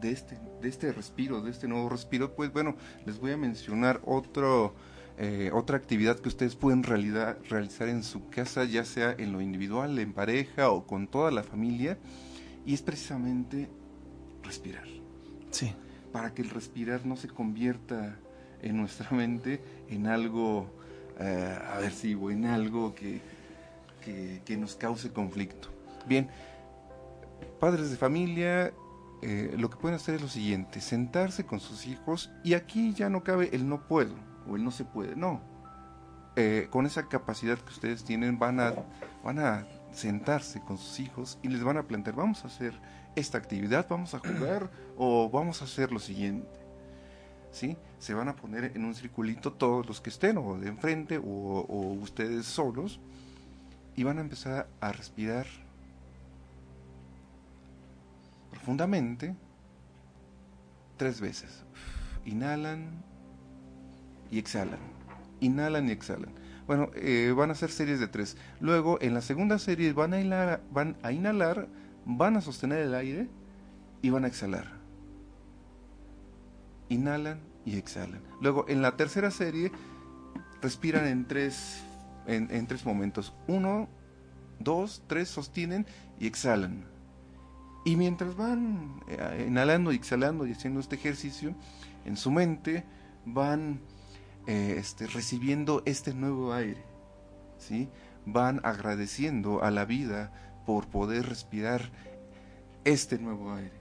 de este, de este respiro, de este nuevo respiro, pues bueno, les voy a mencionar otro, eh, otra actividad que ustedes pueden realidad, realizar en su casa, ya sea en lo individual, en pareja o con toda la familia, y es precisamente respirar. Sí. Para que el respirar no se convierta en nuestra mente en algo eh, aversivo, en algo que, que, que nos cause conflicto. Bien, padres de familia, eh, lo que pueden hacer es lo siguiente, sentarse con sus hijos y aquí ya no cabe el no puedo o el no se puede, no. Eh, con esa capacidad que ustedes tienen van a, van a sentarse con sus hijos y les van a plantear, vamos a hacer esta actividad, vamos a jugar o vamos a hacer lo siguiente. ¿Sí? Se van a poner en un circulito todos los que estén, o de enfrente, o, o ustedes solos, y van a empezar a respirar profundamente tres veces. Inhalan y exhalan. Inhalan y exhalan. Bueno, eh, van a ser series de tres. Luego, en la segunda serie van a, inhalar, van a inhalar, van a sostener el aire y van a exhalar. Inhalan y exhalan. Luego, en la tercera serie, respiran en tres, en, tres momentos. Uno, dos, tres, sostienen y exhalan. Y mientras van eh, inhalando y exhalando y haciendo este ejercicio, en su mente van eh, este, recibiendo este nuevo aire, ¿sí? van agradeciendo a la vida por poder respirar este nuevo aire.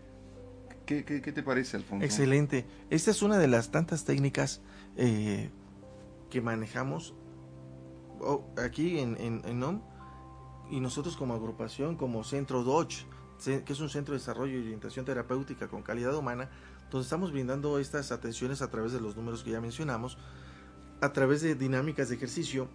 ¿Qué, te parece, Alfonso? Excelente. Esta es una de las tantas técnicas eh, que manejamos aquí en, en, y nosotros como agrupación, como Centro Dodge, que es un centro de desarrollo y orientación terapéutica con calidad humana, donde estamos brindando estas atenciones a través de los números que ya mencionamos, a través de dinámicas de ejercicio,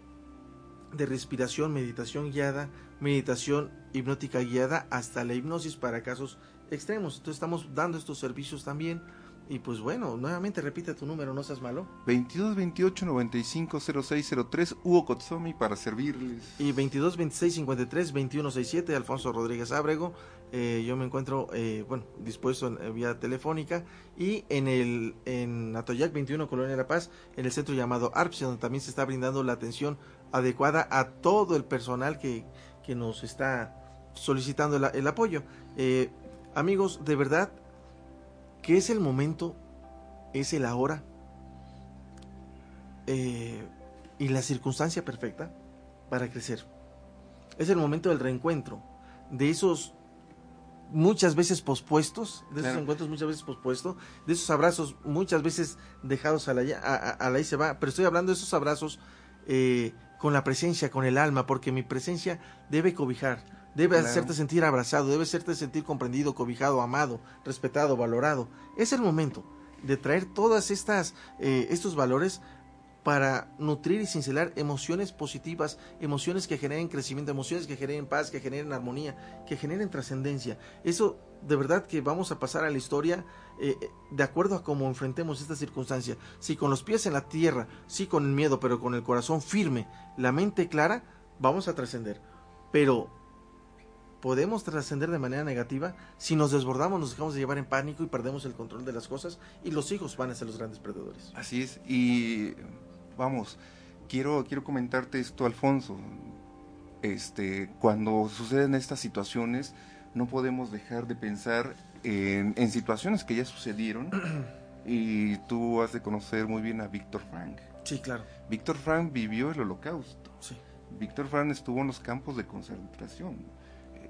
de respiración, meditación guiada, meditación hipnótica guiada, hasta la hipnosis para casos extremos. Entonces estamos dando estos servicios también y pues bueno, nuevamente repite tu número, no seas malo. 22 28 95 0603 Hugo Kotsomi para servirles. Y 22 26 53 21 67 Alfonso Rodríguez Ábrego. Eh, yo me encuentro, eh, bueno, dispuesto en, vía telefónica y en el en Atoyac 21 Colonia La Paz, en el centro llamado ARPS, donde también se está brindando la atención adecuada a todo el personal que, que nos está solicitando el, apoyo. Eh, amigos, de verdad, que es el momento, es el ahora eh, y la circunstancia perfecta para crecer. Es el momento del reencuentro, de esos muchas veces pospuestos, de esos Claro. encuentros muchas veces pospuestos, de esos abrazos muchas veces dejados a la, a, a- a la ahí se va, pero estoy hablando de esos abrazos eh, con la presencia, con el alma, porque mi presencia debe cobijar, debe Claro. hacerte sentir abrazado, debe hacerte sentir comprendido, cobijado, amado, respetado, valorado. Es el momento de traer todas estas eh, estos valores para nutrir y cincelar emociones positivas, emociones que generen crecimiento, emociones que generen paz, que generen armonía, que generen trascendencia. Eso de verdad que vamos a pasar a la historia eh, de acuerdo a cómo enfrentemos esta circunstancia. Si con los pies en la tierra, sí con el miedo, pero con el corazón firme, la mente clara, vamos a trascender. Pero podemos trascender de manera negativa si nos desbordamos, nos dejamos de llevar en pánico y perdemos el control de las cosas y los hijos van a ser los grandes perdedores. Así es, y vamos, quiero, quiero comentarte esto, Alfonso. Este, cuando suceden estas situaciones, no podemos dejar de pensar en, en situaciones que ya sucedieron. y tú has de conocer muy bien a Víctor Frank. Sí, claro. Víctor Frank vivió el holocausto. Sí. Víctor Frank estuvo en los campos de concentración.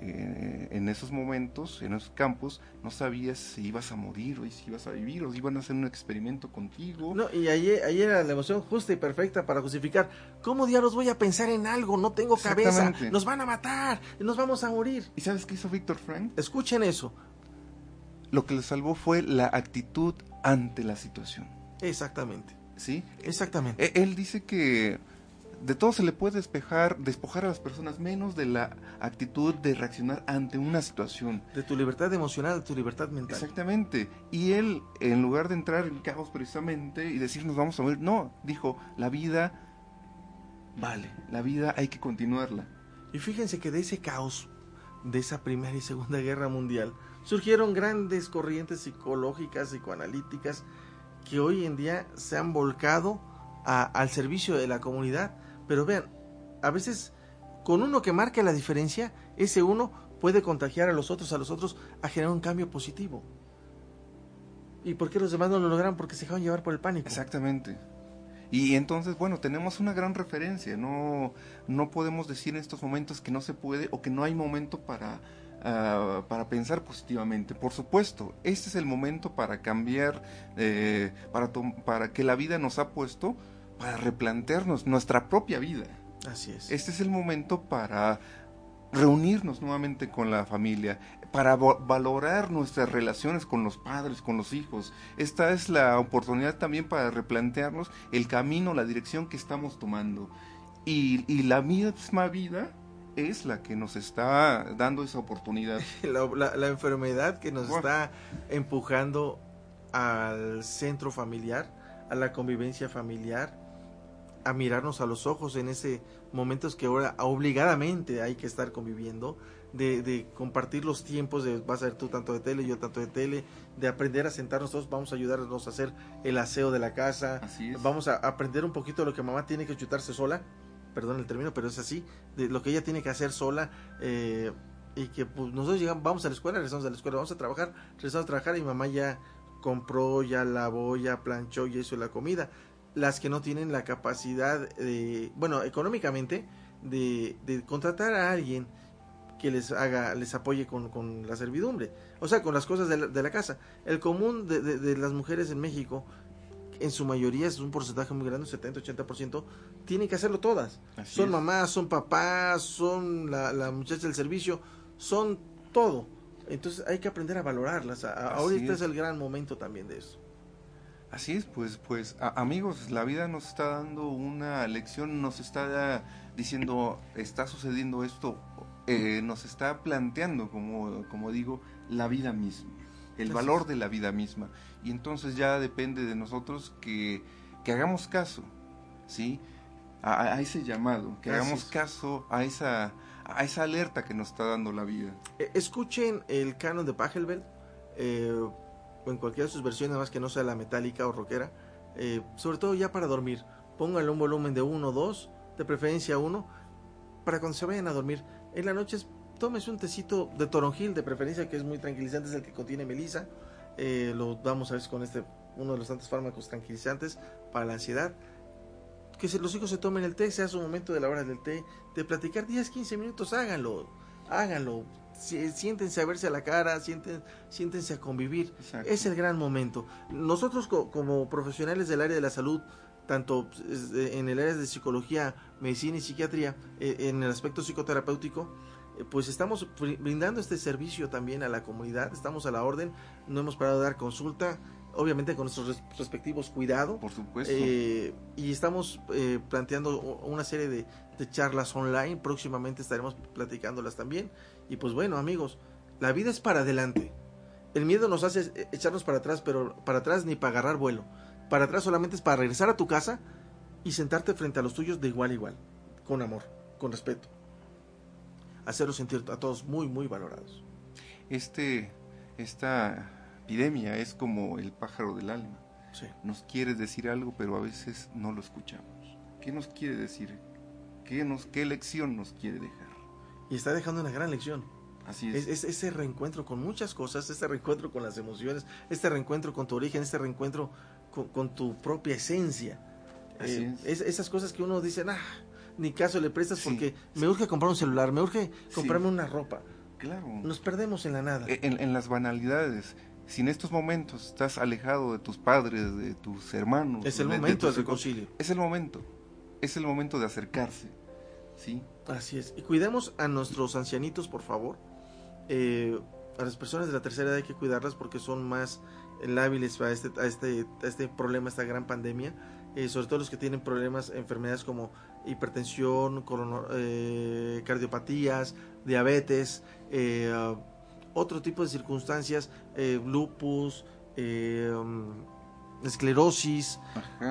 Eh, en esos momentos, en esos campos, no sabías si ibas a morir o si ibas a vivir o si iban a hacer un experimento contigo. No, y ahí, ahí era la emoción justa y perfecta para justificar. ¿Cómo diablos voy a pensar en algo? No tengo cabeza. Exactamente. Nos van a matar. Nos vamos a morir. ¿Y sabes qué hizo Víctor Frank? Escuchen eso. Lo que le salvó fue la actitud ante la situación. Exactamente. ¿Sí? Exactamente. E- Él dice que de todo se le puede despejar, despojar a las personas menos de la actitud de reaccionar ante una situación. De tu libertad emocional, de tu libertad mental. Exactamente. Y él, en lugar de entrar en caos precisamente y decir nos vamos a morir, no, dijo, la vida vale, la vida hay que continuarla. Y fíjense que de ese caos, de esa primera y segunda guerra mundial, surgieron grandes corrientes psicológicas, psicoanalíticas, que hoy en día se han volcado a- al servicio de la comunidad. Pero vean, a veces con uno que marque la diferencia, ese uno puede contagiar a los otros, a los otros, a generar un cambio positivo. ¿Y por qué los demás no lo logran? Porque se dejaron llevar por el pánico. Exactamente. Y entonces, bueno, tenemos una gran referencia. No, no podemos decir en estos momentos que no se puede o que no hay momento para, ah, para pensar positivamente. Por supuesto, este es el momento para cambiar, eh, para, para que la vida nos ha puesto para replantearnos nuestra propia vida. Así es. Este es el momento para reunirnos nuevamente con la familia, para valorar nuestras relaciones con los padres, con los hijos. Esta es la oportunidad también para replantearnos el camino, la dirección que estamos tomando. Y, y la misma vida es la que nos está dando esa oportunidad. la, la- la enfermedad que nos Buah. está empujando al centro familiar, a la convivencia familiar, a mirarnos a los ojos en ese momentos que ahora obligadamente hay que estar conviviendo, de, de compartir los tiempos de vas a ver tú tanto de tele, yo tanto de tele, de aprender a sentarnos todos, vamos a ayudarnos a hacer el aseo de la casa, Así es. vamos a aprender un poquito de lo que mamá tiene que chutarse sola, perdón el término, pero es así, de lo que ella tiene que hacer sola, eh, y que pues, nosotros llegamos, vamos a la escuela, regresamos de la escuela, vamos a trabajar, regresamos a trabajar y mamá ya compró, ya lavó, ya planchó, ya hizo la comida. Las que no tienen la capacidad de, bueno, económicamente, de, de contratar a alguien que les haga, les apoye con, con la servidumbre, o sea, con las cosas de la, de la casa. El común de, de- las mujeres en México, en su mayoría es un porcentaje muy grande, un 70-80%, tienen que hacerlo todas. Así son es. mamás, son papás, son la, la muchacha del servicio, son todo. Entonces hay que aprender a valorarlas. Ahorita es. es el gran momento también de eso. Así es, pues, pues, amigos, la vida nos está dando una lección, nos está diciendo, está sucediendo esto, eh, nos está planteando, como, como digo, la vida misma, el valor de la vida misma. Y entonces ya depende de nosotros que, que hagamos caso, ¿sí? A, ese llamado, que hagamos caso a esa, a esa alerta que nos está dando la vida. Eh, escuchen el canon de Pachelbel, eh, o en cualquiera de sus versiones, más que no sea la metálica o rockera, eh, sobre todo ya para dormir. Pónganle un volumen de 1 o 2, de preferencia 1, para cuando se vayan a dormir. En la noche tómese un tecito de toronjil, de preferencia que es muy tranquilizante, es el que contiene melisa. Eh, lo damos a veces con este, uno de los tantos fármacos tranquilizantes para la ansiedad. Que se- los hijos se tomen el té, sea su momento de la hora del té, de platicar 10, 15 minutos, háganlo, háganlo. Siéntense a verse a la cara, sienten, siéntense a convivir. Es el gran momento. Nosotros como profesionales del área de la salud, tanto en el área de psicología, medicina y psiquiatría, eh, en el aspecto psicoterapéutico, eh, pues estamos brindando este servicio también a la comunidad, estamos a la orden, no hemos parado de dar consulta, obviamente con nuestros respectivos cuidados. Por supuesto. Eh, y estamos eh, planteando una serie de, charlas online, próximamente estaremos platicándolas también. Y pues bueno, amigos, la vida es para adelante. El miedo nos hace echarnos para atrás, pero para atrás ni para agarrar vuelo. Para atrás solamente es para regresar a tu casa y sentarte frente a los tuyos de igual a igual, con amor, con respeto. Hacerlos sentir a todos muy, muy valorados. Este, esta epidemia es como el pájaro del alma. Nos quiere decir algo, pero a veces no lo escuchamos. ¿Qué nos quiere decir? ¿Qué, nos, qué lección nos quiere dejar? Y está dejando una gran lección. Así es. es. ese reencuentro con muchas cosas, este reencuentro con las emociones, este reencuentro con tu origen, este reencuentro con, tu propia esencia. Así eh, es. esas cosas que uno dice, ah, ni caso le prestas porque me urge comprar un celular, me urge comprarme una ropa. Claro. Nos perdemos en la nada. E, en, en las banalidades si en estos momentos estás alejado de tus padres, de tus hermanos, es el momento del reconcilio. Es el momento, es el momento de acercarse, ¿sí? Así es. Y cuidemos a nuestros ancianitos, por favor. Eh, a las personas de la tercera edad hay que cuidarlas porque son más lábiles a este, a este, a este problema, a esta gran pandemia. Eh, sobre todo los que tienen problemas, enfermedades como hipertensión, eh, cardiopatías, diabetes, eh, otro tipo de circunstancias, eh, lupus, eh, um, esclerosis,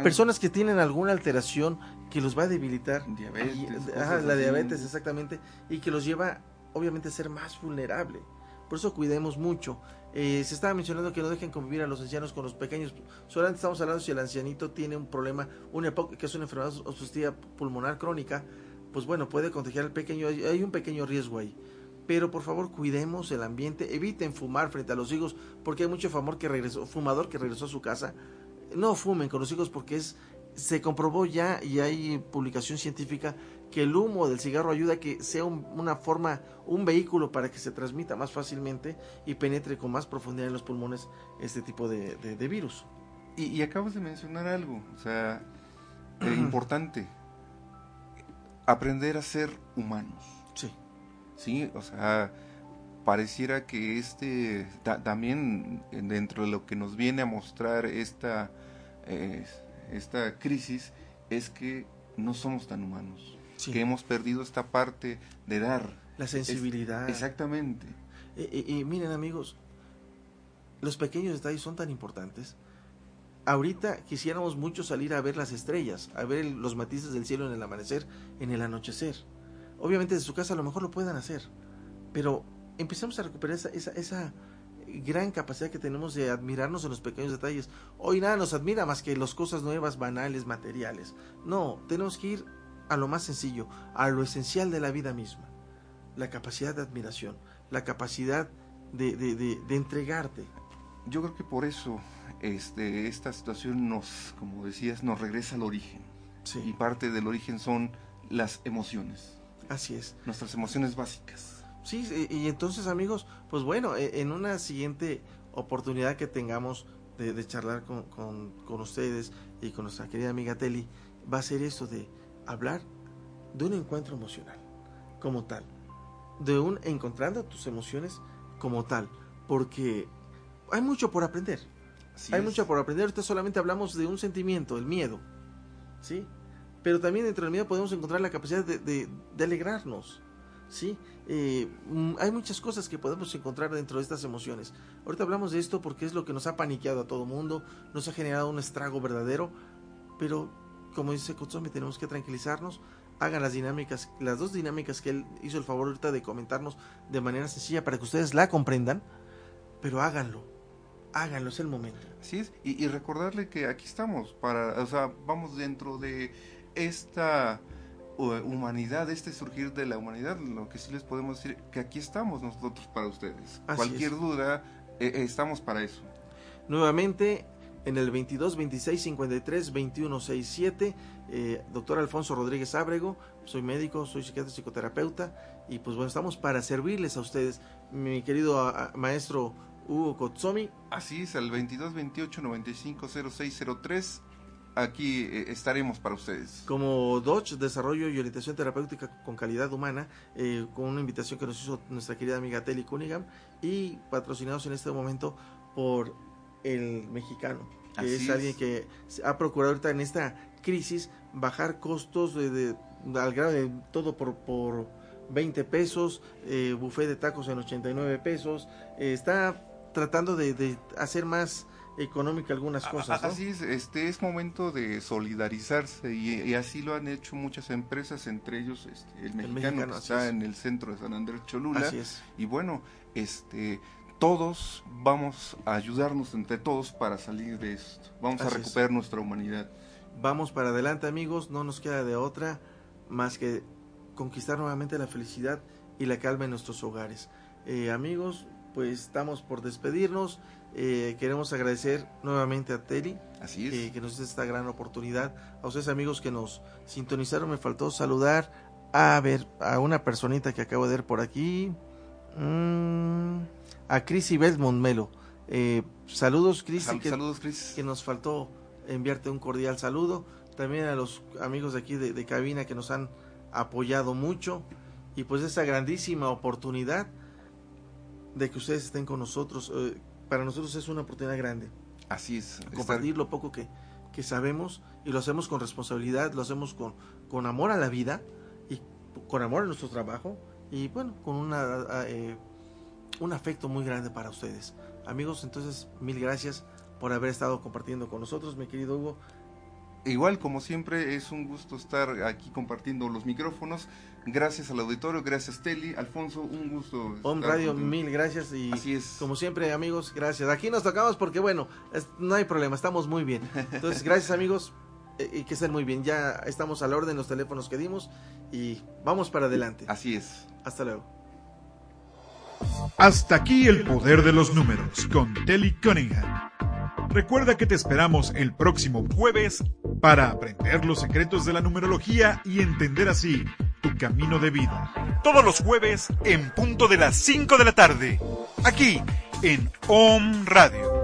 personas que tienen alguna alteración que los va a debilitar. Diabetes. la diabetes, exactamente, y que los lleva obviamente a ser más vulnerable. Por eso cuidemos mucho. Eh, se estaba mencionando que no dejen convivir a los ancianos con los pequeños. Solamente estamos hablando si el ancianito tiene un problema, una que es una enfermedad obstructiva pulmonar crónica, pues bueno, puede contagiar al pequeño. Hay un pequeño riesgo ahí pero por favor cuidemos el ambiente, eviten fumar frente a los hijos, porque hay mucho que regresó, fumador que regresó a su casa. No fumen con los hijos porque es se comprobó ya y hay publicación científica que el humo del cigarro ayuda a que sea una forma, un vehículo para que se transmita más fácilmente y penetre con más profundidad en los pulmones este tipo de, virus. Y, acabas de mencionar algo, o sea, eh, importante, aprender a ser humanos. Sí. O sea, pareciera que este también dentro de lo que nos viene a mostrar esta, eh, esta crisis es que no somos tan humanos, que hemos perdido esta parte de dar. La sensibilidad. exactamente. Y, miren amigos, los pequeños detalles son tan importantes. Ahorita quisiéramos mucho salir a ver las estrellas, a ver los matices del cielo en el amanecer, en el anochecer Obviamente de su casa a lo mejor lo puedan hacer, pero empezamos a recuperar esa, esa, esa gran capacidad que tenemos de admirarnos en los pequeños detalles. Hoy nada nos admira más que las cosas nuevas, banales, materiales. No, tenemos que ir a lo más sencillo, a lo esencial de la vida misma. La capacidad de admiración, la capacidad de, de, de, entregarte. Yo creo que por eso este, esta situación nos, como decías, nos regresa al origen. Y parte del origen son las emociones. Así es. Nuestras emociones básicas. Sí, y entonces amigos, pues bueno, e, en una siguiente oportunidad que tengamos de, charlar con, con, ustedes y con nuestra querida amiga Telly, va a ser eso de hablar de un encuentro emocional como tal, de un encontrando tus emociones como tal, porque hay mucho por aprender. hay mucho por aprender. Ahorita solamente hablamos de un sentimiento, el miedo, ¿sí? Pero también dentro del miedo podemos encontrar la capacidad de, de, alegrarnos. ¿sí? Eh, mm, hay muchas cosas que podemos encontrar dentro de estas emociones. Ahorita hablamos de esto porque es lo que nos ha paniqueado a todo mundo, nos ha generado un estrago verdadero, pero como dice Kutsumi, tenemos que tranquilizarnos. Hagan las dinámicas, las dos dinámicas que él hizo el favor ahorita de comentarnos de manera sencilla para que ustedes la comprendan, pero háganlo, háganlo, es el momento. Así es, y, y recordarle que aquí estamos, para, o sea, vamos dentro de esta humanidad, este surgir de la humanidad, lo que sí les podemos decir, que aquí estamos nosotros para ustedes. Cualquier duda, eh, eh, estamos para eso. Nuevamente, en el 22 26 53 21 67, doctor Alfonso Rodríguez Ábrego, soy médico, soy psiquiatra psicoterapeuta Y pues bueno, estamos para servirles a ustedes, mi querido maestro Hugo Kotsomi. Así es, al 22 28 95 0603 aquí eh, estaremos para ustedes. Como Dodge, Desarrollo y Orientación Terapéutica con Calidad Humana, eh, con una invitación que nos hizo nuestra querida amiga Telly Cunningham y patrocinados en este momento por el mexicano, que es, alguien que ha procurado ahorita en esta crisis bajar costos de, al grado de todo por, por 20 pesos, eh, buffet de tacos en 89 pesos, eh, está tratando de hacer más económica algunas cosas. Así es, este es momento de solidarizarse y, así lo han hecho muchas empresas, entre ellos este, el, mexicano, que está en el centro de San Andrés Cholula. Así es. Y bueno, este todos vamos a ayudarnos entre todos para salir de esto. Vamos a recuperar nuestra humanidad. Vamos para adelante, amigos, no nos queda de otra más que conquistar nuevamente la felicidad y la calma en nuestros hogares. Eh, amigos, pues estamos por despedirnos. Eh, queremos agradecer nuevamente a Teli, Así eh, que nos dio esta gran oportunidad. A ustedes amigos que nos sintonizaron, me faltó saludar a ver a una personita que acabo de ver por aquí, mm, a Cris Belmont Melo. Eh, saludos Cris, saludos Cris, que nos faltó enviarte un cordial saludo. También a los amigos de aquí de, de cabina que nos han apoyado mucho y pues esa grandísima oportunidad de que ustedes estén con nosotros para nosotros es una oportunidad grande. Así es. Compartir lo poco que, que, sabemos y lo hacemos con responsabilidad, lo hacemos con, con amor a la vida y con amor a nuestro trabajo y bueno, con una, eh, un afecto muy grande para ustedes. Amigos, entonces mil gracias por haber estado compartiendo con nosotros, mi querido Hugo. Igual, como siempre, es un gusto estar aquí compartiendo los micrófonos. Gracias al auditorio, gracias Teli, Alfonso, un gusto. Home Radio, mil gracias y Así es. como siempre amigos, gracias. Aquí nos tocamos porque bueno, no hay problema, estamos muy bien. Entonces, gracias amigos eh, y que estén muy bien. Ya estamos al orden los teléfonos que dimos y vamos para adelante. Así es. Hasta luego. Hasta aquí el poder de los números con Telly Cunningham. Recuerda que te esperamos el próximo jueves para aprender los secretos de la numerología y entender así tu camino de vida. Todos los jueves en punto de las 5 de la tarde, aquí en OM Radio.